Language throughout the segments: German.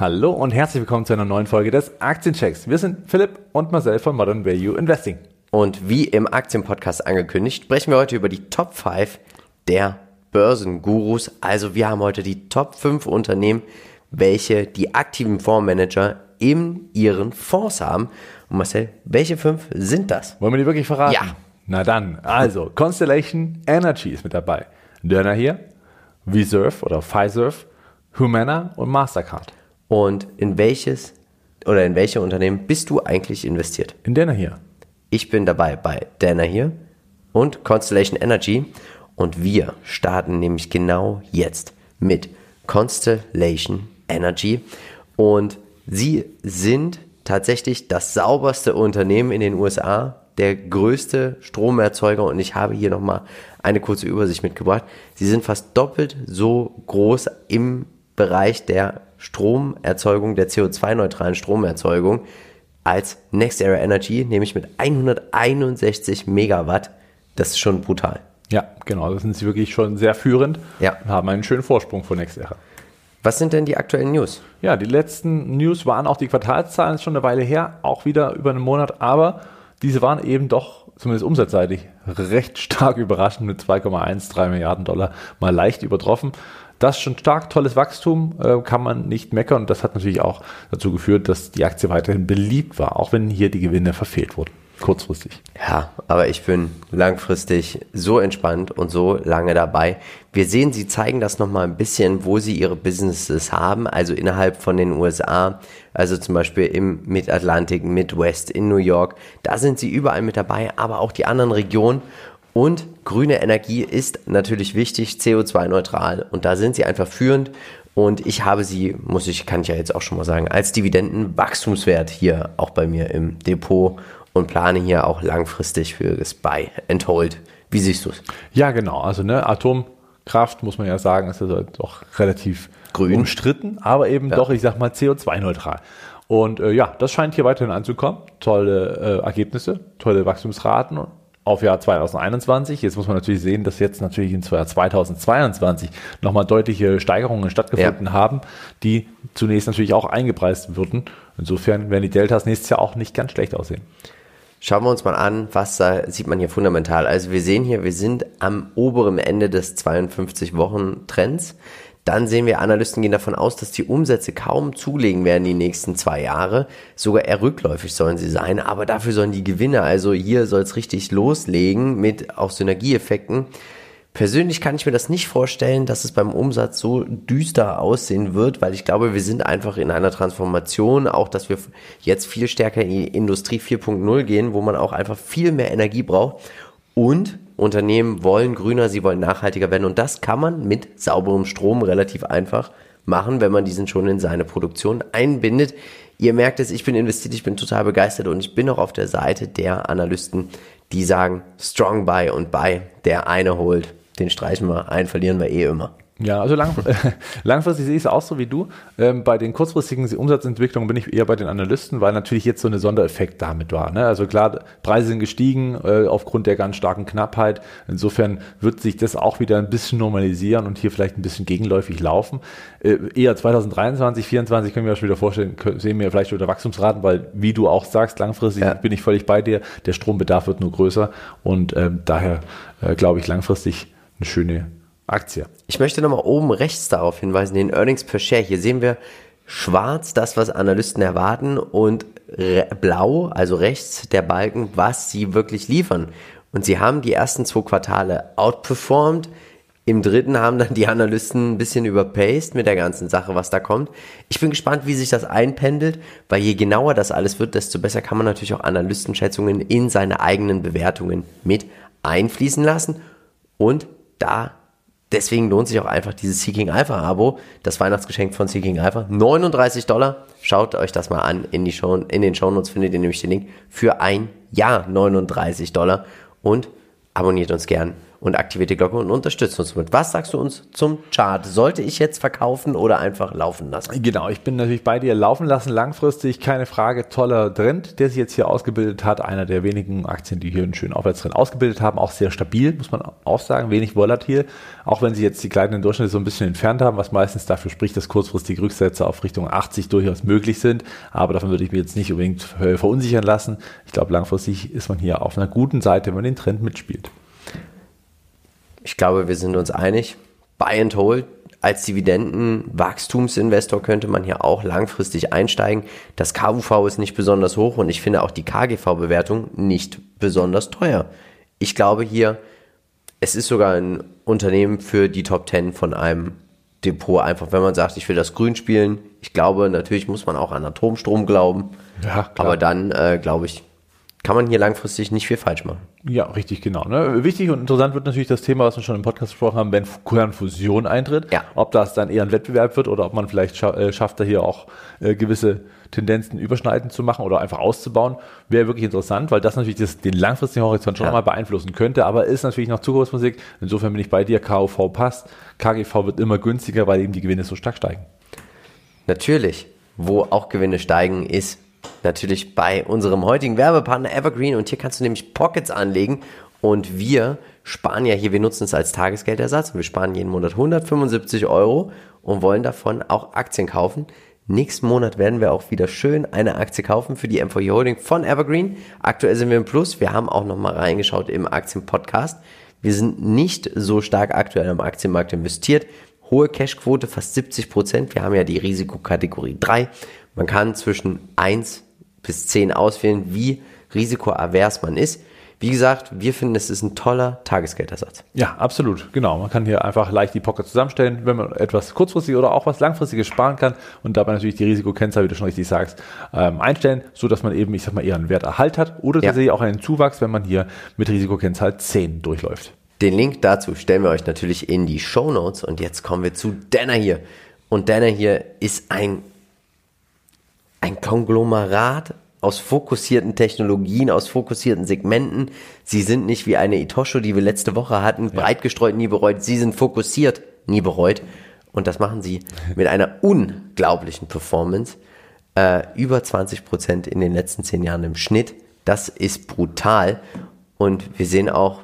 Hallo und herzlich willkommen zu einer neuen Folge des Aktienchecks. Wir sind Philipp und Marcel von Modern Value Investing. Und wie im Aktienpodcast angekündigt, sprechen wir heute über die Top 5 der Börsengurus. Also wir haben heute die Top 5 Unternehmen, welche die aktiven Fondsmanager in ihren Fonds haben. Und Marcel, welche fünf sind das? Wollen wir die wirklich verraten? Ja. Na dann, also Constellation Energy ist mit dabei. Dörner hier, Reserve oder Fiserv, Humana und Mastercard. Und in welches oder in welche Unternehmen bist du eigentlich investiert? In Dörner hier. Ich bin dabei bei Dana hier und Constellation Energy und wir starten nämlich genau jetzt mit Constellation Energy und sie sind tatsächlich das sauberste Unternehmen in den USA, der größte Stromerzeuger und ich habe hier nochmal eine kurze Übersicht mitgebracht. Sie sind fast doppelt so groß im Bereich der Stromerzeugung, der CO2-neutralen Stromerzeugung als Next Era Energy, nämlich mit 161 Megawatt. Das ist schon brutal. Ja, genau, da sind sie wirklich schon sehr führend Ja. und haben einen schönen Vorsprung vor NextEra. Was sind denn die aktuellen News? Ja, die letzten News waren auch die Quartalszahlen, ist schon eine Weile her, auch wieder über einen Monat, aber diese waren eben doch, zumindest umsatzseitig, recht stark überraschend mit 2,13 Milliarden Dollar mal leicht übertroffen. Das ist schon stark, tolles Wachstum, äh, kann man nicht meckern und das hat natürlich auch dazu geführt, dass die Aktie weiterhin beliebt war, auch wenn hier die Gewinne verfehlt wurden, kurzfristig. Ja, aber ich bin langfristig so entspannt und so lange dabei. Wir sehen, sie zeigen das nochmal ein bisschen, wo sie ihre Businesses haben, also innerhalb von den USA, also zum Beispiel im Mid-Atlantik, Midwest, in New York. Da sind sie überall mit dabei, aber auch die anderen Regionen. Und grüne Energie ist natürlich wichtig, CO2-neutral. Und da sind sie einfach führend. Und ich habe sie, muss ich, kann ich ja jetzt auch schon mal sagen, als Dividendenwachstumswert hier auch bei mir im Depot und plane hier auch langfristig für das Buy and Hold. Wie siehst du es? Ja, genau. Also ne, Atomkraft, muss man ja sagen, ist also doch relativ Grün. umstritten, aber eben doch, ich sag mal, CO2-neutral. Und äh, ja, das scheint hier weiterhin anzukommen. Tolle äh, Ergebnisse, tolle Wachstumsraten auf Jahr 2021. Jetzt muss man natürlich sehen, dass jetzt natürlich in Jahr 2022 nochmal deutliche Steigerungen stattgefunden Ja. haben, die zunächst natürlich auch eingepreist würden. Insofern werden die Deltas nächstes Jahr auch nicht ganz schlecht aussehen. Schauen wir uns mal an, was da sieht man hier fundamental. Also wir sehen hier, wir sind am oberen Ende des 52-Wochen-Trends. Dann sehen wir, Analysten gehen davon aus, dass die Umsätze kaum zulegen werden die nächsten zwei Jahre. Sogar eher rückläufig sollen sie sein, aber dafür sollen die Gewinne, also hier soll es richtig loslegen mit auch Synergieeffekten. Persönlich kann ich mir das nicht vorstellen, dass es beim Umsatz so düster aussehen wird, weil ich glaube, wir sind einfach in einer Transformation, auch dass wir jetzt viel stärker in die Industrie 4.0 gehen, wo man auch einfach viel mehr Energie braucht. Und Unternehmen wollen grüner, sie wollen nachhaltiger werden. Und das kann man mit sauberem Strom relativ einfach machen, wenn man diesen schon in seine Produktion einbindet. Ihr merkt es, ich bin investiert, ich bin total begeistert und ich bin auch auf der Seite der Analysten, die sagen, strong buy und buy. Der eine holt, den streichen wir, einen verlieren wir eh immer. Ja, also lang, langfristig sehe ich es auch so wie du. Ähm, bei den kurzfristigen Umsatzentwicklungen bin ich eher bei den Analysten, weil natürlich jetzt so eine Sondereffekt damit war. Ne? Also klar, Preise sind gestiegen äh, aufgrund der ganz starken Knappheit. Insofern wird sich das auch wieder ein bisschen normalisieren und hier vielleicht ein bisschen gegenläufig laufen. Äh, eher 2023, 2024 können wir uns wieder vorstellen, können, sehen wir vielleicht wieder Wachstumsraten, weil wie du auch sagst, langfristig Ja. bin ich völlig bei dir. Der Strombedarf wird nur größer und ähm, daher äh, glaube ich langfristig eine schöne Aktie. Ich möchte nochmal oben rechts darauf hinweisen, den Earnings per Share. Hier sehen wir schwarz das, was Analysten erwarten und blau, also rechts der Balken, was sie wirklich liefern. Und sie haben die ersten zwei Quartale outperformed. Im dritten haben dann die Analysten ein bisschen überpaced mit der ganzen Sache, was da kommt. Ich bin gespannt, wie sich das einpendelt, weil je genauer das alles wird, desto besser kann man natürlich auch Analystenschätzungen in seine eigenen Bewertungen mit einfließen lassen. Und da Deswegen lohnt sich auch einfach dieses Seeking Alpha Abo, das Weihnachtsgeschenk von Seeking Alpha. 39 Dollar. Schaut euch das mal an. In, die Show, in den Shownotes findet ihr nämlich den Link für ein Jahr 39 Dollar. Und abonniert uns gern und aktiviert die Glocke und unterstützt uns mit. Was sagst du uns zum Chart? Sollte ich jetzt verkaufen oder einfach laufen lassen? Genau, ich bin natürlich bei dir laufen lassen, langfristig, keine Frage, toller Trend, der sich jetzt hier ausgebildet hat. Einer der wenigen Aktien, die hier einen schönen Aufwärtstrend ausgebildet haben, auch sehr stabil, muss man auch sagen, wenig volatil, auch wenn sie jetzt die gleitenden Durchschnitte so ein bisschen entfernt haben, was meistens dafür spricht, dass kurzfristige Rücksätze auf Richtung 80 durchaus möglich sind. Aber davon würde ich mir jetzt nicht unbedingt verunsichern lassen. Ich glaube, langfristig ist man hier auf einer guten Seite, wenn man den Trend mitspielt. Ich glaube, wir sind uns einig. Buy and hold. Als Dividendenwachstumsinvestor könnte man hier auch langfristig einsteigen. Das KUV ist nicht besonders hoch und ich finde auch die KGV-Bewertung nicht besonders teuer. Ich glaube hier, es ist sogar ein Unternehmen für die Top 10 von einem Depot. Einfach, wenn man sagt, ich will das Grün spielen. Ich glaube, natürlich muss man auch an Atomstrom glauben. Ja. Aber dann, äh, glaube ich, kann man hier langfristig nicht viel falsch machen. Ja, richtig, genau. Ne? Wichtig und interessant wird natürlich das Thema, was wir schon im Podcast gesprochen haben, wenn Kernfusion eintritt. Ja. Ob das dann eher ein Wettbewerb wird oder ob man vielleicht äh, schafft, da hier auch äh, gewisse Tendenzen überschneidend zu machen oder einfach auszubauen, wäre wirklich interessant, weil das natürlich das, den langfristigen Horizont schon ja. mal beeinflussen könnte, aber ist natürlich noch Zukunftsmusik. Insofern bin ich bei dir, KUV passt. KGV wird immer günstiger, weil eben die Gewinne so stark steigen. Natürlich. Wo auch Gewinne steigen, ist natürlich bei unserem heutigen Werbepartner Evergreen und hier kannst du nämlich Pockets anlegen und wir sparen ja hier, wir nutzen es als Tagesgeldersatz und wir sparen jeden Monat 175 Euro und wollen davon auch Aktien kaufen. Nächsten Monat werden wir auch wieder schön eine Aktie kaufen für die MVE Holding von Evergreen. Aktuell sind wir im Plus. Wir haben auch nochmal reingeschaut im Aktienpodcast. Wir sind nicht so stark aktuell am Aktienmarkt investiert. Hohe Cashquote, fast 70 Prozent. Wir haben ja die Risikokategorie 3. Man kann zwischen 1 bis 10 auswählen, wie risikoavers man ist. Wie gesagt, wir finden, es ist ein toller Tagesgeldersatz. Ja, absolut. Genau. Man kann hier einfach leicht die Pocket zusammenstellen, wenn man etwas kurzfristig oder auch was langfristiges sparen kann und dabei natürlich die Risikokennzahl, wie du schon richtig sagst, ähm, einstellen, so dass man eben, ich sag mal, eher einen Werterhalt hat oder ja. tatsächlich auch einen Zuwachs, wenn man hier mit Risikokennzahl 10 durchläuft. Den Link dazu stellen wir euch natürlich in die Show Notes und jetzt kommen wir zu Danner hier. Und Danner hier ist ein ein Konglomerat aus fokussierten Technologien, aus fokussierten Segmenten. Sie sind nicht wie eine Itosho, die wir letzte Woche hatten, ja. breit gestreut, nie bereut. Sie sind fokussiert, nie bereut. Und das machen sie mit einer unglaublichen Performance. Äh, über 20 Prozent in den letzten zehn Jahren im Schnitt. Das ist brutal. Und wir sehen auch,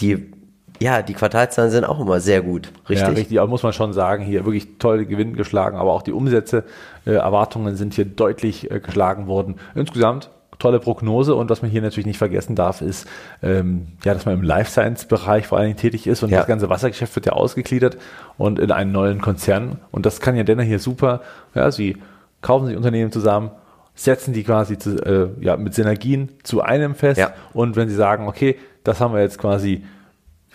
die ja, die Quartalszahlen sind auch immer sehr gut, richtig? Ja, richtig, aber muss man schon sagen, hier wirklich tolle Gewinne geschlagen, aber auch die Umsätze, äh, Erwartungen sind hier deutlich äh, geschlagen worden. Insgesamt tolle Prognose und was man hier natürlich nicht vergessen darf, ist, ähm, ja, dass man im Life Science Bereich vor allen Dingen tätig ist und ja. das ganze Wassergeschäft wird ja ausgegliedert und in einen neuen Konzern und das kann ja Denner hier super, ja, sie kaufen sich Unternehmen zusammen, setzen die quasi zu, äh, ja, mit Synergien zu einem fest ja. und wenn sie sagen, okay, das haben wir jetzt quasi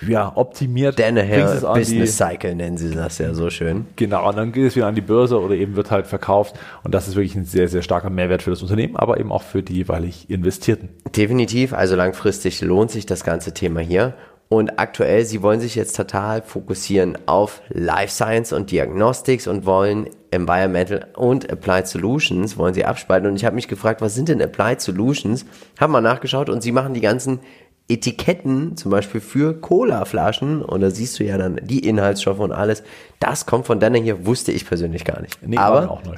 ja, optimiert. Danaher Business Cycle nennen sie das ja so schön. Genau, und dann geht es wieder an die Börse oder eben wird halt verkauft. Und das ist wirklich ein sehr, sehr starker Mehrwert für das Unternehmen, aber eben auch für die jeweilig Investierten. Definitiv, also langfristig lohnt sich das ganze Thema hier. Und aktuell, sie wollen sich jetzt total fokussieren auf Life Science und Diagnostics und wollen Environmental und Applied Solutions wollen sie abspalten. Und ich habe mich gefragt, was sind denn Applied Solutions? Haben mal nachgeschaut und sie machen die ganzen Etiketten, zum Beispiel für Cola-Flaschen, und da siehst du ja dann die Inhaltsstoffe und alles. Das kommt von deiner hier, wusste ich persönlich gar nicht. Nee, Aber auch neu.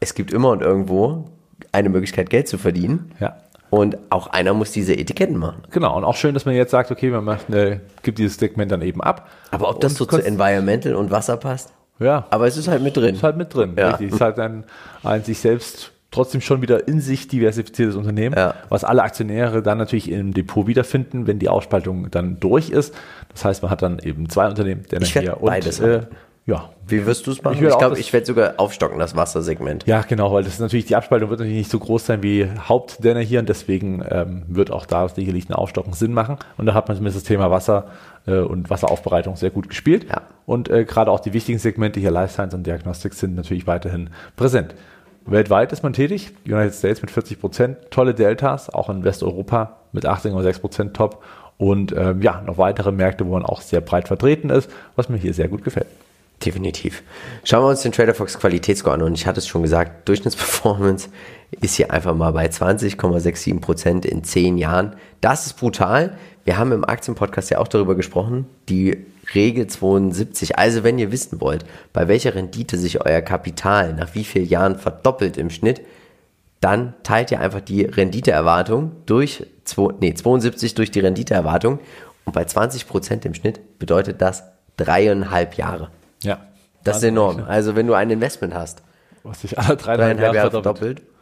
es gibt immer und irgendwo eine Möglichkeit, Geld zu verdienen. Ja. Und auch einer muss diese Etiketten machen. Genau, und auch schön, dass man jetzt sagt, okay, man macht eine, gibt dieses Segment dann eben ab. Aber ob das so zu Environmental und Wasser passt? Ja. Aber es ist halt mit drin. Ist halt mit drin, ja. richtig. Es ist halt ein, ein sich selbst trotzdem schon wieder in sich diversifiziertes Unternehmen, ja. was alle Aktionäre dann natürlich im Depot wiederfinden, wenn die Ausspaltung dann durch ist. Das heißt, man hat dann eben zwei Unternehmen, der ich hier und beides äh, ja. Wie wirst du es machen? Ich, ich glaube, ich werde sogar aufstocken, das Wassersegment. Ja, genau, weil das ist natürlich, die Abspaltung wird natürlich nicht so groß sein wie Hauptdenner hier und deswegen ähm, wird auch da sicherlich ein Aufstocken Sinn machen. Und da hat man zumindest das Thema Wasser äh, und Wasseraufbereitung sehr gut gespielt. Ja. Und äh, gerade auch die wichtigen Segmente hier, Life Science und Diagnostik, sind natürlich weiterhin präsent. Weltweit ist man tätig, United States mit 40 Prozent, tolle Deltas, auch in Westeuropa mit 18,6 Prozent top und ähm, ja, noch weitere Märkte, wo man auch sehr breit vertreten ist, was mir hier sehr gut gefällt. Definitiv. Schauen wir uns den TraderFox Qualitätsscore an und ich hatte es schon gesagt, Durchschnittsperformance ist hier einfach mal bei 20,67 Prozent in 10 Jahren. Das ist brutal. Wir haben im Aktienpodcast ja auch darüber gesprochen, die Regel 72. Also wenn ihr wissen wollt, bei welcher Rendite sich euer Kapital nach wie vielen Jahren verdoppelt im Schnitt, dann teilt ihr einfach die Renditeerwartung durch zwei, nee, 72 durch die Renditeerwartung und bei 20% im Schnitt bedeutet das dreieinhalb Jahre. Ja. Das ist enorm. Also wenn du ein Investment hast, Was sich alle dreieinhalb dreieinhalb Jahre Jahre verdoppelt. verdoppelt,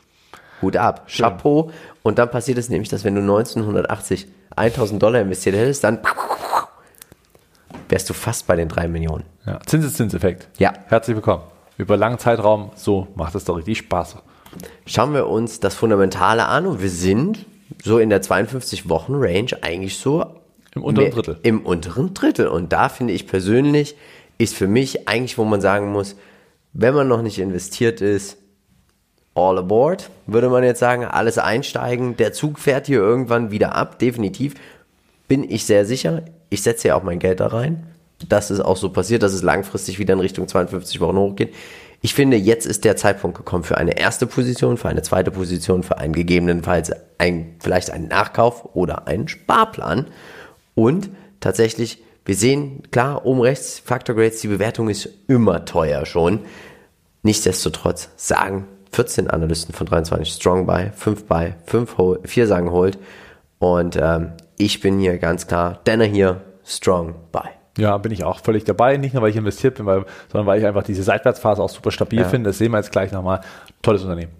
Hut ab, Chapeau. Und dann passiert es nämlich, dass wenn du 1980 1000 Dollar investiert hättest, dann wärst du fast bei den drei Millionen. Ja. Zinseszinseffekt. Ja. Herzlich willkommen. Über langen Zeitraum, so macht es doch richtig Spaß. Schauen wir uns das Fundamentale an und wir sind so in der 52-Wochen-Range eigentlich so Im unteren Drittel. Im unteren Drittel. Und da finde ich persönlich, ist für mich eigentlich, wo man sagen muss, wenn man noch nicht investiert ist, all aboard, würde man jetzt sagen, alles einsteigen. Der Zug fährt hier irgendwann wieder ab, definitiv. Bin ich sehr sicher. Ich setze ja auch mein Geld da rein. Das ist auch so passiert, dass es langfristig wieder in Richtung 52 Wochen hochgeht. Ich finde, jetzt ist der Zeitpunkt gekommen für eine erste Position, für eine zweite Position, für einen gegebenenfalls ein, vielleicht einen Nachkauf oder einen Sparplan. Und tatsächlich, wir sehen, klar, oben rechts, Factor Grades, die Bewertung ist immer teuer schon. Nichtsdestotrotz sagen 14 Analysten von 23 Strong Buy, 5 Buy, 5 Hold, 4 sagen Hold. Und ähm, ich bin hier ganz klar, Denner hier, Strong Buy. Ja, bin ich auch völlig dabei. Nicht nur, weil ich investiert bin, weil, sondern weil ich einfach diese Seitwärtsphase auch super stabil Ja. finde. Das sehen wir jetzt gleich nochmal. Tolles Unternehmen.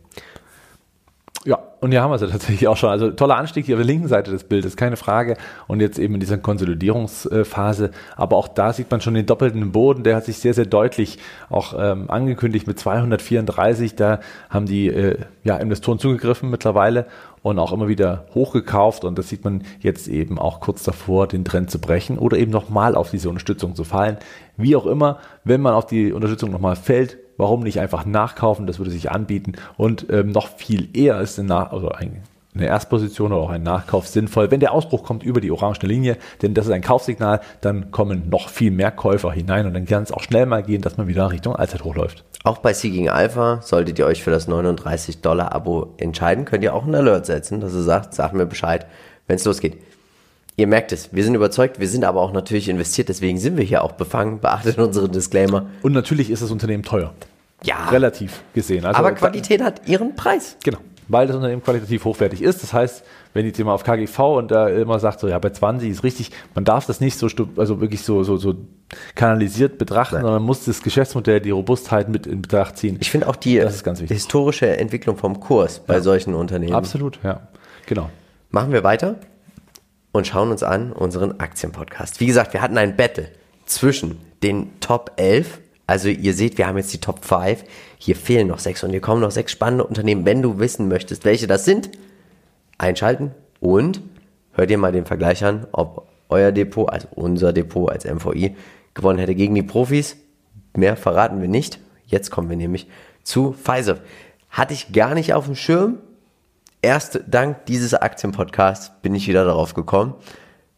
Und hier haben wir sie tatsächlich auch schon. Also toller Anstieg hier auf der linken Seite des Bildes, keine Frage. Und jetzt eben in dieser Konsolidierungsphase. Aber auch da sieht man schon den doppelten Boden. Der hat sich sehr, sehr deutlich auch ähm, angekündigt mit 234. Da haben die äh, ja, Investoren zugegriffen mittlerweile und auch immer wieder hochgekauft. Und das sieht man jetzt eben auch kurz davor, den Trend zu brechen oder eben nochmal auf diese Unterstützung zu fallen. Wie auch immer, wenn man auf die Unterstützung nochmal fällt, warum nicht einfach nachkaufen? Das würde sich anbieten. Und ähm, noch viel eher ist eine, Nach also ein, eine Erstposition oder auch ein Nachkauf sinnvoll, wenn der Ausbruch kommt über die orange Linie, denn das ist ein Kaufsignal, dann kommen noch viel mehr Käufer hinein und dann kann es auch schnell mal gehen, dass man wieder Richtung Allzeit hochläuft. Auch bei Seeking Alpha solltet ihr euch für das 39 Dollar Abo entscheiden, könnt ihr auch einen Alert setzen, dass ihr sagt, sagt mir Bescheid, wenn es losgeht. Ihr merkt es, wir sind überzeugt, wir sind aber auch natürlich investiert, deswegen sind wir hier auch befangen, beachtet unsere Disclaimer. Und natürlich ist das Unternehmen teuer, Ja, relativ gesehen. Also, aber Qualität hat ihren Preis. Genau, weil das Unternehmen qualitativ hochwertig ist. Das heißt, wenn jetzt jemand auf KGV und da immer sagt, so ja, bei 20 ist richtig, man darf das nicht so, also wirklich so, so, so kanalisiert betrachten, sondern man muss das Geschäftsmodell, die Robustheit mit in Betracht ziehen. Ich finde auch die historische Entwicklung vom Kurs bei solchen Unternehmen. Absolut, ja. Genau. Machen wir weiter und schauen uns an unseren Aktienpodcast. Wie gesagt, wir hatten ein Battle zwischen den Top 11. Also ihr seht, wir haben jetzt die Top 5. Hier fehlen noch sechs und hier kommen noch sechs spannende Unternehmen. Wenn du wissen möchtest, welche das sind, einschalten und hör dir mal den Vergleich an, ob euer Depot, also unser Depot als MVI, gewonnen hätte gegen die Profis. Mehr verraten wir nicht. Jetzt kommen wir nämlich zu Pfizer. Hatte ich gar nicht auf dem Schirm, erst dank dieses Aktienpodcasts bin ich wieder darauf gekommen.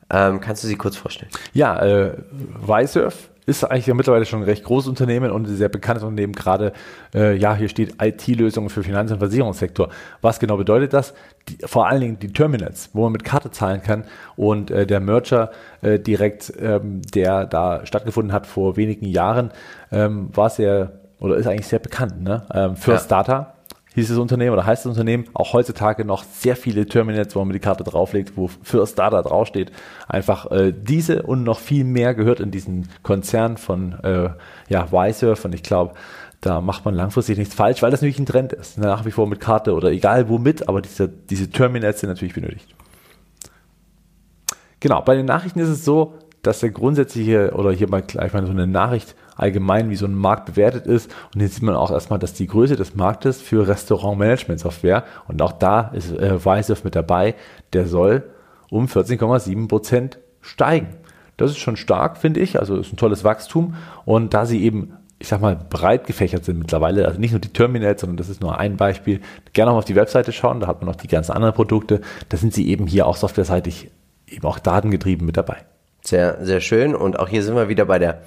Ähm, kannst du sie kurz vorstellen? Ja, äh, Visurf ist eigentlich ja mittlerweile schon ein recht großes Unternehmen und ein sehr bekanntes Unternehmen. Gerade, äh, ja, hier steht IT-Lösungen für Finanz- und Versicherungssektor. Was genau bedeutet das? Die, vor allen Dingen die Terminals, wo man mit Karte zahlen kann und äh, der Merger äh, direkt, ähm, der da stattgefunden hat vor wenigen Jahren, ähm, war sehr oder ist eigentlich sehr bekannt. Ne? Ähm, First Ja. Data das Unternehmen oder heißt das Unternehmen, auch heutzutage noch sehr viele Terminals, wo man die Karte drauflegt, wo First Data draufsteht. Einfach äh, diese und noch viel mehr gehört in diesen Konzern von äh, ja, Visurf und ich glaube, da macht man langfristig nichts falsch, weil das natürlich ein Trend ist. Nach wie vor mit Karte oder egal womit, aber diese, diese Terminals sind natürlich benötigt. Genau, bei den Nachrichten ist es so, dass der grundsätzliche, oder hier mal gleich mal so eine Nachricht allgemein, wie so ein Markt bewertet ist. Und hier sieht man auch erstmal, dass die Größe des Marktes für Restaurant-Management-Software, und auch da ist äh, mit dabei, der soll um 14,7 Prozent steigen. Das ist schon stark, finde ich. Also ist ein tolles Wachstum. Und da sie eben, ich sag mal, breit gefächert sind mittlerweile, also nicht nur die Terminals, sondern das ist nur ein Beispiel, gerne auch auf die Webseite schauen, da hat man noch die ganzen anderen Produkte. Da sind sie eben hier auch softwareseitig eben auch datengetrieben mit dabei. Sehr, sehr schön. Und auch hier sind wir wieder bei der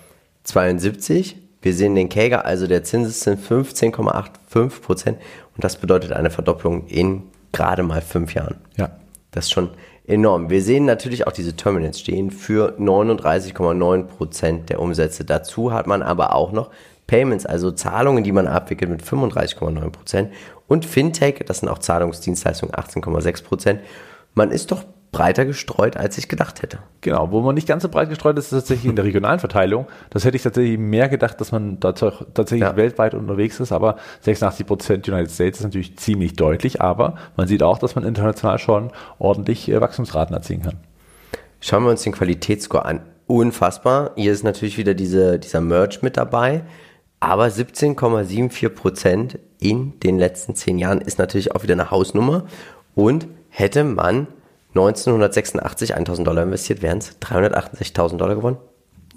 72. Wir sehen den Kager, also der Zinseszins 15,85 Prozent. Und das bedeutet eine Verdopplung in gerade mal fünf Jahren. Ja. Das ist schon enorm. Wir sehen natürlich auch diese Terminals stehen für 39,9 Prozent der Umsätze. Dazu hat man aber auch noch Payments, also Zahlungen, die man abwickelt mit 35,9 Prozent und Fintech, das sind auch Zahlungsdienstleistungen 18,6 Prozent. Man ist doch breiter gestreut, als ich gedacht hätte. Genau, wo man nicht ganz so breit gestreut ist, ist tatsächlich in der regionalen Verteilung. Das hätte ich tatsächlich mehr gedacht, dass man tatsächlich ja. weltweit unterwegs ist, aber 86 Prozent United States ist natürlich ziemlich deutlich, aber man sieht auch, dass man international schon ordentlich äh, Wachstumsraten erzielen kann. Schauen wir uns den Qualitätsscore an. Unfassbar. Hier ist natürlich wieder diese, dieser Merch mit dabei. Aber 17,74 Prozent in den letzten zehn Jahren ist natürlich auch wieder eine Hausnummer. Und hätte man 1986 1000 Dollar investiert, wären es 368.000 Dollar gewonnen.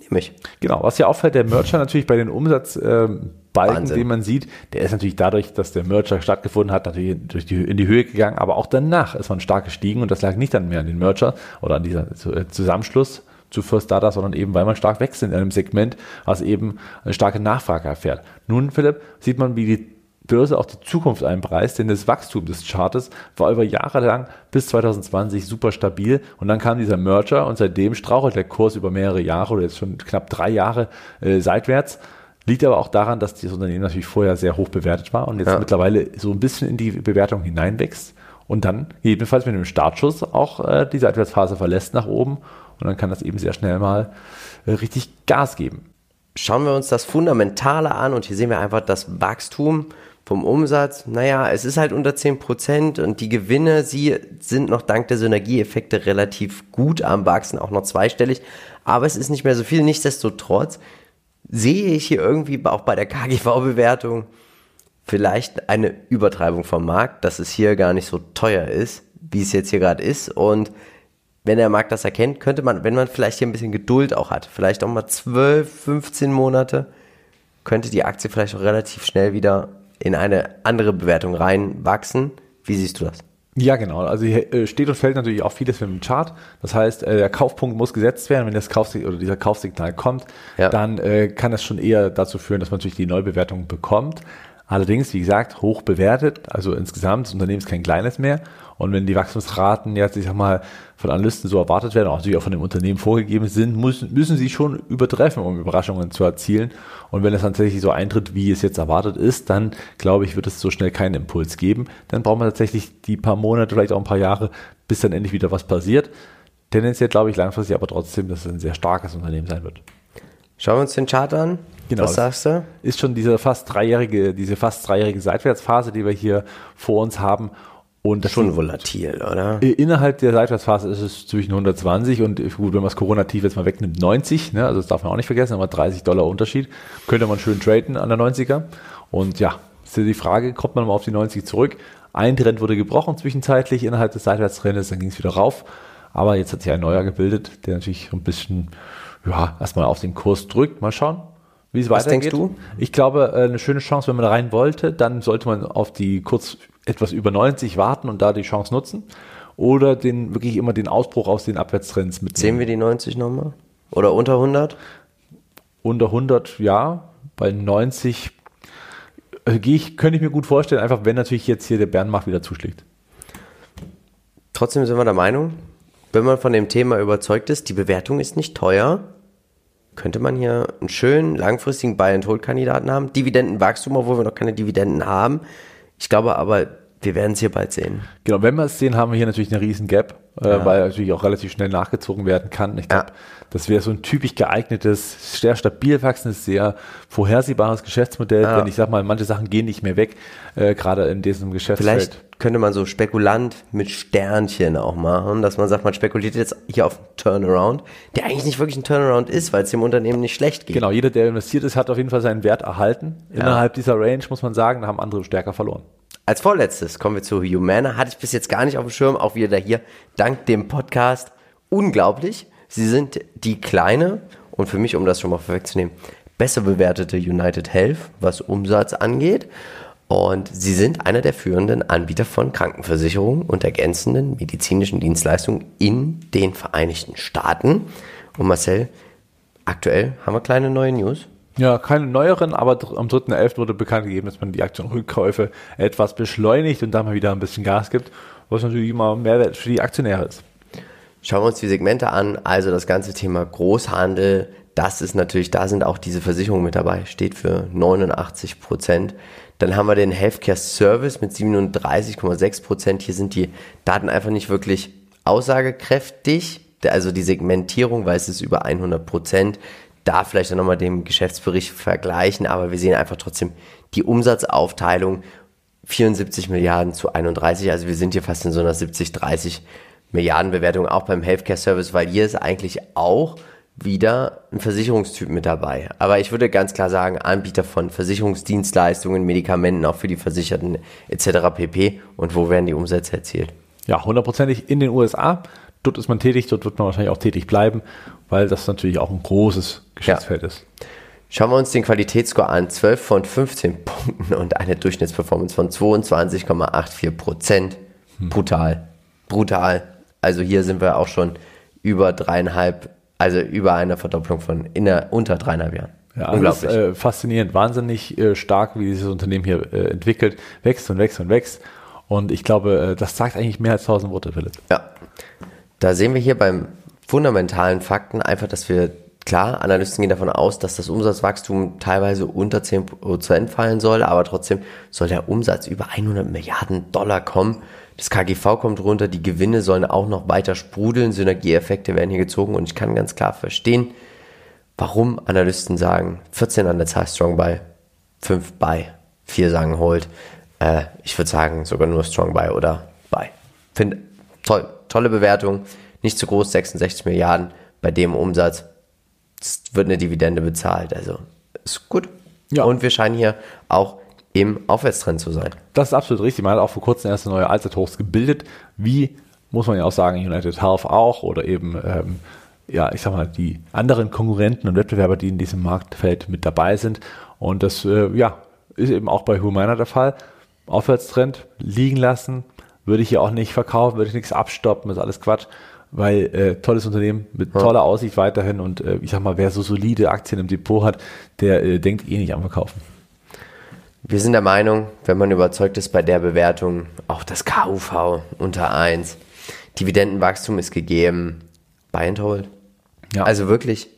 Nehme ich. Genau, was ja auffällt, der Mercher natürlich bei den Umsatzbalken, ähm, den man sieht, der ist natürlich dadurch, dass der Mercher stattgefunden hat, natürlich durch die, in die Höhe gegangen, aber auch danach ist man stark gestiegen und das lag nicht dann mehr an den Mercher oder an dieser äh, Zusammenschluss zu First Data, sondern eben, weil man stark wächst in einem Segment, was eben eine starke Nachfrage erfährt. Nun, Philipp, sieht man, wie die Börse auch die Zukunft einpreist, denn das Wachstum des Chartes war über Jahre lang bis 2020 super stabil und dann kam dieser Merger und seitdem strauchelt der Kurs über mehrere Jahre oder jetzt schon knapp drei Jahre äh, seitwärts. Liegt aber auch daran, dass dieses Unternehmen natürlich vorher sehr hoch bewertet war und jetzt ja. mittlerweile so ein bisschen in die Bewertung hineinwächst und dann jedenfalls mit einem Startschuss auch äh, die Seitwärtsphase verlässt nach oben und dann kann das eben sehr schnell mal äh, richtig Gas geben. Schauen wir uns das Fundamentale an und hier sehen wir einfach das Wachstum vom Umsatz, naja, es ist halt unter 10% und die Gewinne, sie sind noch dank der Synergieeffekte relativ gut am Wachsen, auch noch zweistellig, aber es ist nicht mehr so viel. Nichtsdestotrotz sehe ich hier irgendwie auch bei der KGV-Bewertung vielleicht eine Übertreibung vom Markt, dass es hier gar nicht so teuer ist, wie es jetzt hier gerade ist. Und wenn der Markt das erkennt, könnte man, wenn man vielleicht hier ein bisschen Geduld auch hat, vielleicht auch mal 12, 15 Monate, könnte die Aktie vielleicht auch relativ schnell wieder in eine andere Bewertung reinwachsen. Wie siehst du das? Ja, genau. Also hier äh, steht und fällt natürlich auch vieles mit dem Chart. Das heißt, äh, der Kaufpunkt muss gesetzt werden. Wenn das Kaufsignal oder dieser Kaufsignal kommt, ja. dann äh, kann das schon eher dazu führen, dass man natürlich die Neubewertung bekommt. Allerdings, wie gesagt, hoch bewertet. Also insgesamt, das Unternehmen ist kein kleines mehr. Und wenn die Wachstumsraten jetzt, ich sag mal, von Analysten so erwartet werden, auch natürlich auch von dem Unternehmen vorgegeben sind, müssen, müssen sie schon übertreffen, um Überraschungen zu erzielen. Und wenn es tatsächlich so eintritt, wie es jetzt erwartet ist, dann glaube ich, wird es so schnell keinen Impuls geben. Dann braucht man tatsächlich die paar Monate, vielleicht auch ein paar Jahre, bis dann endlich wieder was passiert. Tendenziell glaube ich langfristig aber trotzdem, dass es ein sehr starkes Unternehmen sein wird. Schauen wir uns den Chart an. Genau, Was sagst du? Ist schon diese fast dreijährige, diese fast dreijährige Seitwärtsphase, die wir hier vor uns haben. Und das schon volatil, oder? Innerhalb der Seitwärtsphase ist es zwischen 120 und gut, wenn man das Corona-Tief jetzt mal wegnimmt, 90, ne? also das darf man auch nicht vergessen, aber 30 Dollar Unterschied. Könnte man schön traden an der 90er. Und ja, ist ja die Frage, kommt man mal auf die 90 zurück? Ein Trend wurde gebrochen zwischenzeitlich innerhalb des Seitwärtstrendes, dann ging es wieder rauf. Aber jetzt hat sich ein neuer gebildet, der natürlich ein bisschen, ja, erstmal auf den Kurs drückt. Mal schauen, wie es weitergeht. Was denkst du? Ich glaube, äh, eine schöne Chance, wenn man rein wollte, dann sollte man auf die kurz etwas über 90 warten und da die Chance nutzen oder den wirklich immer den Ausbruch aus den Abwärtstrends mitnehmen. Sehen wir die 90 nochmal? Oder unter 100? Unter 100, ja. Bei 90 äh, gehe ich, könnte ich mir gut vorstellen, einfach wenn natürlich jetzt hier der Bärenmarkt wieder zuschlägt. Trotzdem sind wir der Meinung, wenn man von dem Thema überzeugt ist, die Bewertung ist nicht teuer, könnte man hier einen schönen langfristigen Buy-and-Hold-Kandidaten haben. Dividendenwachstum, obwohl wir noch keine Dividenden haben. Ich glaube aber, wir werden es hier bald sehen. Genau, wenn wir es sehen, haben wir hier natürlich eine riesen Gap, äh, ja. weil natürlich auch relativ schnell nachgezogen werden kann. Ich glaube, ja. das wäre so ein typisch geeignetes, sehr stabil wachsendes, sehr vorhersehbares Geschäftsmodell. Ja. Denn ich sag mal, manche Sachen gehen nicht mehr weg, äh, gerade in diesem Geschäftsfeld. Vielleicht könnte man so Spekulant mit Sternchen auch machen, dass man sagt, man spekuliert jetzt hier auf einen Turnaround, der eigentlich nicht wirklich ein Turnaround ist, weil es dem Unternehmen nicht schlecht geht. Genau, jeder, der investiert ist, hat auf jeden Fall seinen Wert erhalten. Innerhalb dieser Range muss man sagen, da haben andere stärker verloren. Als vorletztes kommen wir zu Humana. Hatte ich bis jetzt gar nicht auf dem Schirm, auch wieder hier dank dem Podcast. Unglaublich. Sie sind die kleine und für mich, um das schon mal vorwegzunehmen, besser bewertete United Health, was Umsatz angeht. Und sie sind einer der führenden Anbieter von Krankenversicherungen und ergänzenden medizinischen Dienstleistungen in den Vereinigten Staaten. Und Marcel, aktuell haben wir kleine neue News. Ja, keine neueren, aber am 3.11. wurde bekannt gegeben, dass man die Aktienrückkäufe etwas beschleunigt und da mal wieder ein bisschen Gas gibt, was natürlich immer Mehrwert für die Aktionäre ist. Schauen wir uns die Segmente an. Also das ganze Thema Großhandel, das ist natürlich, da sind auch diese Versicherungen mit dabei, steht für 89 Prozent. Dann haben wir den Healthcare Service mit 37,6 Prozent. Hier sind die Daten einfach nicht wirklich aussagekräftig. Also die Segmentierung, weil es ist über 100 Prozent. Da vielleicht dann nochmal den Geschäftsbericht vergleichen, aber wir sehen einfach trotzdem die Umsatzaufteilung 74 Milliarden zu 31. Also wir sind hier fast in so einer 70-30 Milliarden Bewertung auch beim Healthcare Service, weil hier ist eigentlich auch wieder ein Versicherungstyp mit dabei. Aber ich würde ganz klar sagen, Anbieter von Versicherungsdienstleistungen, Medikamenten auch für die Versicherten etc. pp. Und wo werden die Umsätze erzielt? Ja, hundertprozentig in den USA. Dort ist man tätig, dort wird man wahrscheinlich auch tätig bleiben, weil das natürlich auch ein großes Geschäftsfeld ja. ist. Schauen wir uns den Qualitätsscore an. 12 von 15 Punkten und eine Durchschnittsperformance von 22,84 Prozent. Hm. Brutal. Brutal. Also hier sind wir auch schon über dreieinhalb also über eine Verdopplung von in der, unter dreieinhalb Jahren. Ja, also Unglaublich. Ist, äh, faszinierend, wahnsinnig äh, stark, wie dieses Unternehmen hier äh, entwickelt, wächst und wächst und wächst. Und ich glaube, äh, das sagt eigentlich mehr als 1000 Worte, Philipp. Ja. Da sehen wir hier beim fundamentalen Fakten einfach, dass wir, klar, Analysten gehen davon aus, dass das Umsatzwachstum teilweise unter 10% fallen soll, aber trotzdem soll der Umsatz über 100 Milliarden Dollar kommen. Das KGV kommt runter, die Gewinne sollen auch noch weiter sprudeln, Synergieeffekte werden hier gezogen und ich kann ganz klar verstehen, warum Analysten sagen, 14 an der Zahl Strong Buy, 5 Buy, 4 sagen Hold. Äh, ich würde sagen sogar nur Strong Buy oder Buy. Finde toll, tolle Bewertung, nicht zu groß, 66 Milliarden bei dem Umsatz. Wird eine Dividende bezahlt, also ist gut. Ja. Und wir scheinen hier auch im Aufwärtstrend zu sein. Das ist absolut richtig. Man hat auch vor kurzem erste neue Allzeithochs gebildet, wie muss man ja auch sagen, United Health auch oder eben, ähm, ja, ich sag mal, die anderen Konkurrenten und Wettbewerber, die in diesem Marktfeld mit dabei sind. Und das, äh, ja, ist eben auch bei Humana der Fall. Aufwärtstrend liegen lassen, würde ich hier auch nicht verkaufen, würde ich nichts abstoppen, ist alles Quatsch, weil äh, tolles Unternehmen mit toller Aussicht weiterhin und äh, ich sag mal, wer so solide Aktien im Depot hat, der äh, denkt eh nicht am Verkaufen. Wir sind der Meinung, wenn man überzeugt ist bei der Bewertung, auch das KUV unter 1, Dividendenwachstum ist gegeben, buy and hold. Ja. Also wirklich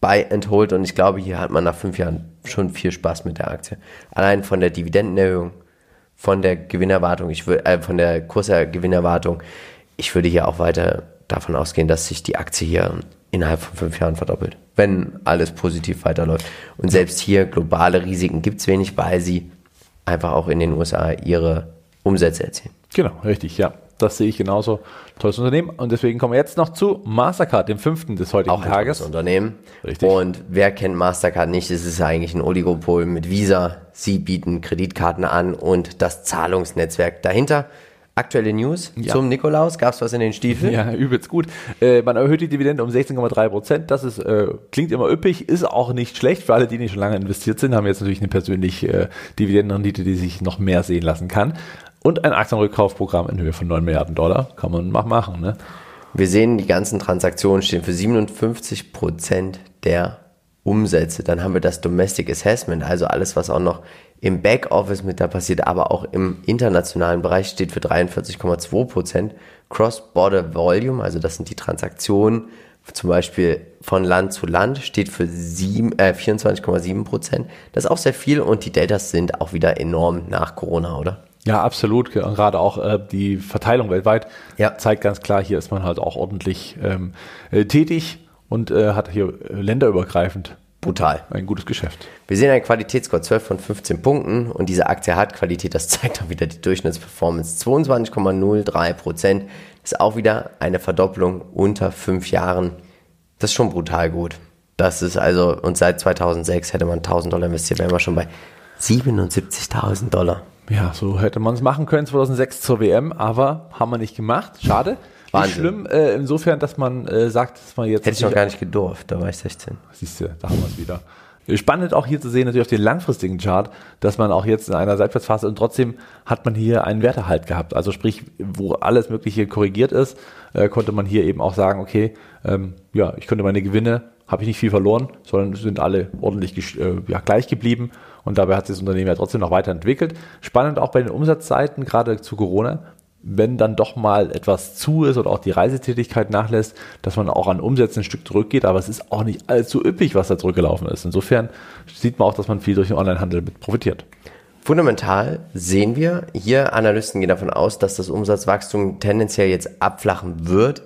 buy and hold und ich glaube, hier hat man nach fünf Jahren schon viel Spaß mit der Aktie. Allein von der Dividendenerhöhung, von der Gewinnerwartung, ich würde, äh, von der Kursgewinnerwartung, ich würde hier auch weiter davon ausgehen, dass sich die Aktie hier innerhalb von fünf Jahren verdoppelt, wenn alles positiv weiterläuft. Und selbst hier globale Risiken gibt es wenig, weil sie einfach auch in den USA ihre Umsätze erzielen. Genau, richtig, ja. Das sehe ich genauso. Tolles Unternehmen. Und deswegen kommen wir jetzt noch zu Mastercard, dem fünften des heutigen auch ein Tages. Unternehmen. Richtig. Und wer kennt Mastercard nicht? Es ist eigentlich ein Oligopol mit Visa. Sie bieten Kreditkarten an und das Zahlungsnetzwerk dahinter. Aktuelle News ja. zum Nikolaus. Gab es was in den Stiefeln? Ja, übelst gut. Äh, man erhöht die Dividende um 16,3 Prozent. Das ist, äh, klingt immer üppig, ist auch nicht schlecht für alle, die nicht schon lange investiert sind, haben jetzt natürlich eine persönliche äh, Dividendenrendite, die sich noch mehr sehen lassen kann. Und ein Aktienrückkaufprogramm in Höhe von 9 Milliarden Dollar. Kann man mal machen. Ne? Wir sehen, die ganzen Transaktionen stehen für 57 Prozent der Umsätze. Dann haben wir das Domestic Assessment, also alles, was auch noch im Backoffice mit da passiert, aber auch im internationalen Bereich steht für 43,2 Prozent. Cross-Border Volume, also das sind die Transaktionen, zum Beispiel von Land zu Land, steht für äh, 24,7 Prozent. Das ist auch sehr viel und die Deltas sind auch wieder enorm nach Corona, oder? Ja, absolut. Gerade auch äh, die Verteilung weltweit ja. zeigt ganz klar, hier ist man halt auch ordentlich ähm, äh, tätig und äh, hat hier äh, länderübergreifend brutal. Ein gutes Geschäft. Wir sehen einen Qualitätsscore 12 von 15 Punkten und diese Aktie hat Qualität, das zeigt auch wieder die Durchschnittsperformance. 22,03 Prozent ist auch wieder eine Verdopplung unter fünf Jahren. Das ist schon brutal gut. Das ist also, und seit 2006 hätte man 1000 Dollar investiert, wären wir schon bei 77.000 Dollar. Ja, so hätte man es machen können 2006 zur WM, aber haben wir nicht gemacht. Schade. Wahnsinn. Nicht schlimm, äh, insofern, dass man äh, sagt, dass man jetzt. Hätte ich noch gar nicht gedurft, da war ich 16. Siehst du, da haben wir es wieder. Spannend auch hier zu sehen, natürlich auf den langfristigen Chart, dass man auch jetzt in einer Seitwärtsphase und trotzdem hat man hier einen Werterhalt gehabt. Also sprich, wo alles Mögliche korrigiert ist, äh, konnte man hier eben auch sagen, okay, ähm, ja, ich könnte meine Gewinne, habe ich nicht viel verloren, sondern sind alle ordentlich äh, ja, gleich geblieben und dabei hat sich das Unternehmen ja trotzdem noch weiterentwickelt. Spannend auch bei den Umsatzseiten, gerade zu Corona, wenn dann doch mal etwas zu ist oder auch die Reisetätigkeit nachlässt, dass man auch an Umsätzen ein Stück zurückgeht, aber es ist auch nicht allzu üppig, was da zurückgelaufen ist. Insofern sieht man auch, dass man viel durch den Onlinehandel mit profitiert. Fundamental sehen wir, hier Analysten gehen davon aus, dass das Umsatzwachstum tendenziell jetzt abflachen wird.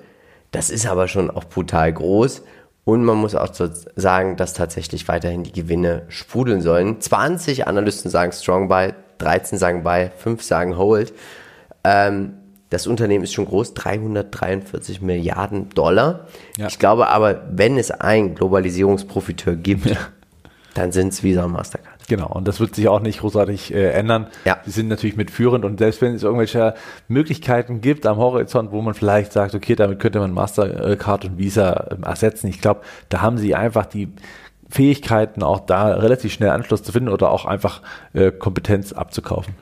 Das ist aber schon auch brutal groß. Und man muss auch sagen, dass tatsächlich weiterhin die Gewinne sprudeln sollen. 20 Analysten sagen Strong Buy, 13 sagen Buy, 5 sagen Hold. Ähm, das Unternehmen ist schon groß, 343 Milliarden Dollar. Ja. Ich glaube aber, wenn es einen Globalisierungsprofiteur gibt, ja. dann sind es Visa und Mastercard. Genau, und das wird sich auch nicht großartig äh, ändern. Ja. Sie sind natürlich mitführend und selbst wenn es irgendwelche Möglichkeiten gibt am Horizont, wo man vielleicht sagt, okay, damit könnte man Mastercard und Visa ähm, ersetzen, ich glaube, da haben sie einfach die Fähigkeiten, auch da relativ schnell Anschluss zu finden oder auch einfach äh, Kompetenz abzukaufen.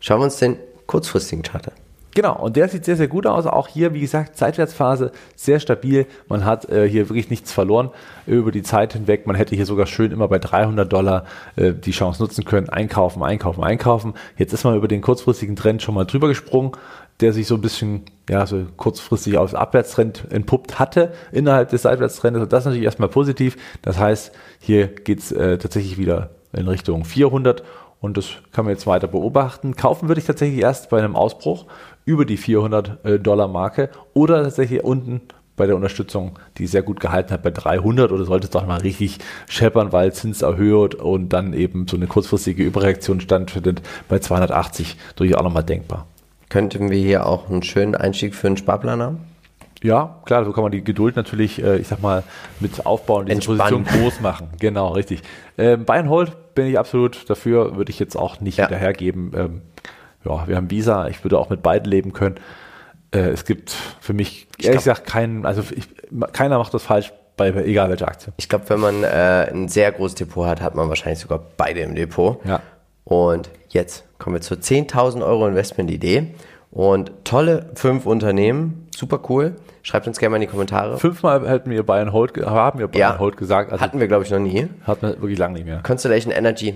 Schauen wir uns den kurzfristigen Charter. Genau, und der sieht sehr, sehr gut aus. Auch hier, wie gesagt, Seitwärtsphase sehr stabil. Man hat äh, hier wirklich nichts verloren über die Zeit hinweg. Man hätte hier sogar schön immer bei 300 Dollar äh, die Chance nutzen können. Einkaufen, einkaufen, einkaufen. Jetzt ist man über den kurzfristigen Trend schon mal drüber gesprungen, der sich so ein bisschen, ja, so kurzfristig aus Abwärtstrend entpuppt hatte innerhalb des Seitwärtstrendes. Und das natürlich erstmal positiv. Das heißt, hier geht's äh, tatsächlich wieder in Richtung 400 und das kann man jetzt weiter beobachten. Kaufen würde ich tatsächlich erst bei einem Ausbruch über die 400 äh, Dollar Marke oder tatsächlich unten bei der Unterstützung, die sehr gut gehalten hat, bei 300 oder sollte es doch mal richtig scheppern, weil Zins erhöht und dann eben so eine kurzfristige Überreaktion stattfindet bei 280 durchaus auch nochmal denkbar. Könnten wir hier auch einen schönen Einstieg für einen Sparplan haben? Ja, klar, so kann man die Geduld natürlich, äh, ich sag mal, mit aufbauen, diese Entspannen. Position groß machen. Genau, richtig. Ähm, Buy and Hold bin ich absolut dafür, würde ich jetzt auch nicht ja. hinterhergeben. Ähm, ja, wir haben Visa, ich würde auch mit beiden leben können. Äh, es gibt für mich, ich ehrlich glaub, gesagt, keinen, also ich, keiner macht das falsch bei, egal welcher Aktie. Ich glaube, wenn man äh, ein sehr großes Depot hat, hat man wahrscheinlich sogar beide im Depot. Ja. Und jetzt kommen wir zur 10.000 Euro Investment-Idee. Und tolle fünf Unternehmen, super cool. Schreibt uns gerne mal in die Kommentare. Fünfmal hätten wir Bayern Hold, haben wir Bayern ja, Hold gesagt. Also hatten wir, glaube ich, noch nie. Hatten wir wirklich lange nicht mehr. Constellation Energy.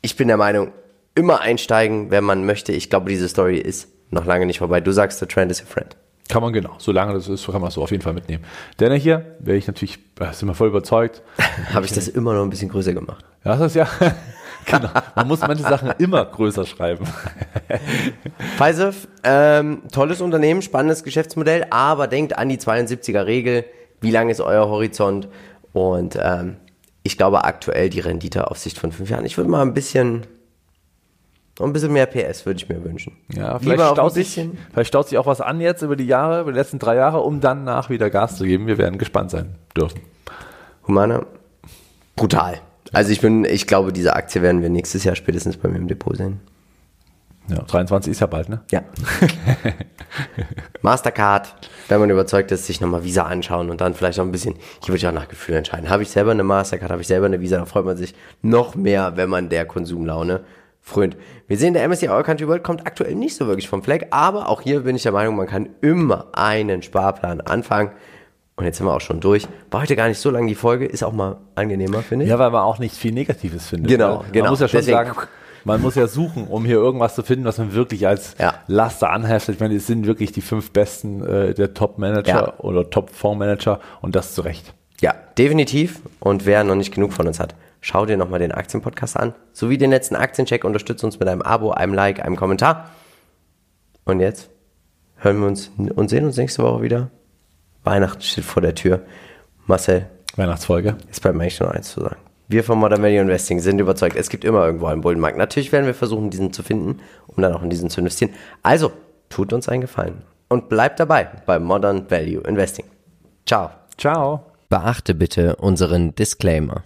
Ich bin der Meinung, immer einsteigen, wenn man möchte. Ich glaube, diese Story ist noch lange nicht vorbei. Du sagst, the trend is your friend. Kann man genau, solange das ist, kann man es so auf jeden Fall mitnehmen. Denn hier wäre ich natürlich, äh, sind wir voll überzeugt. Habe ich das immer noch ein bisschen größer gemacht. Ja, das ist ja. genau. Man muss manche Sachen immer größer schreiben. Pfizer, ähm, tolles Unternehmen, spannendes Geschäftsmodell, aber denkt an die 72er Regel. Wie lang ist euer Horizont? Und ähm, ich glaube aktuell die Rendite auf Sicht von fünf Jahren. Ich würde mal ein bisschen ein bisschen mehr PS würde ich mir wünschen. Ja, vielleicht staut, sich, vielleicht staut sich auch was an jetzt über die Jahre, über die letzten drei Jahre, um dann nach wieder Gas zu geben. Wir werden gespannt sein dürfen. Humana, brutal. Also ich bin, ich glaube, diese Aktie werden wir nächstes Jahr spätestens bei mir im Depot sehen. Ja, 23 ist ja bald, ne? Ja. Mastercard, wenn man überzeugt ist, sich nochmal Visa anschauen und dann vielleicht auch ein bisschen, hier würde ich auch nach Gefühl entscheiden. Habe ich selber eine Mastercard, habe ich selber eine Visa, da freut man sich noch mehr, wenn man der Konsumlaune frönt. Wir sehen, der MSCI All Country World kommt aktuell nicht so wirklich vom Fleck, aber auch hier bin ich der Meinung, man kann immer einen Sparplan anfangen. Und jetzt sind wir auch schon durch. War heute gar nicht so lang die Folge, ist auch mal angenehmer, finde ich. Ja, weil man auch nicht viel Negatives findet. Genau, man genau. Man muss ja schon Deswegen. sagen, man muss ja suchen, um hier irgendwas zu finden, was man wirklich als ja. Laster anheftet. Ich meine, es sind wirklich die fünf besten äh, der Top-Manager ja. oder Top-Fondsmanager und das zu Recht. Ja, definitiv. Und wer noch nicht genug von uns hat, schau dir nochmal den Aktienpodcast an. Sowie den letzten Aktiencheck. Unterstütze uns mit einem Abo, einem Like, einem Kommentar. Und jetzt hören wir uns und sehen uns nächste Woche wieder. Weihnachten steht vor der Tür. Marcel. Weihnachtsfolge. Jetzt bleibt mir eigentlich nur eins zu sagen. Wir von Modern Value Investing sind überzeugt, es gibt immer irgendwo einen Bullenmarkt. Natürlich werden wir versuchen, diesen zu finden, um dann auch in diesen zu investieren. Also, tut uns einen Gefallen und bleibt dabei bei Modern Value Investing. Ciao. Ciao. Beachte bitte unseren Disclaimer.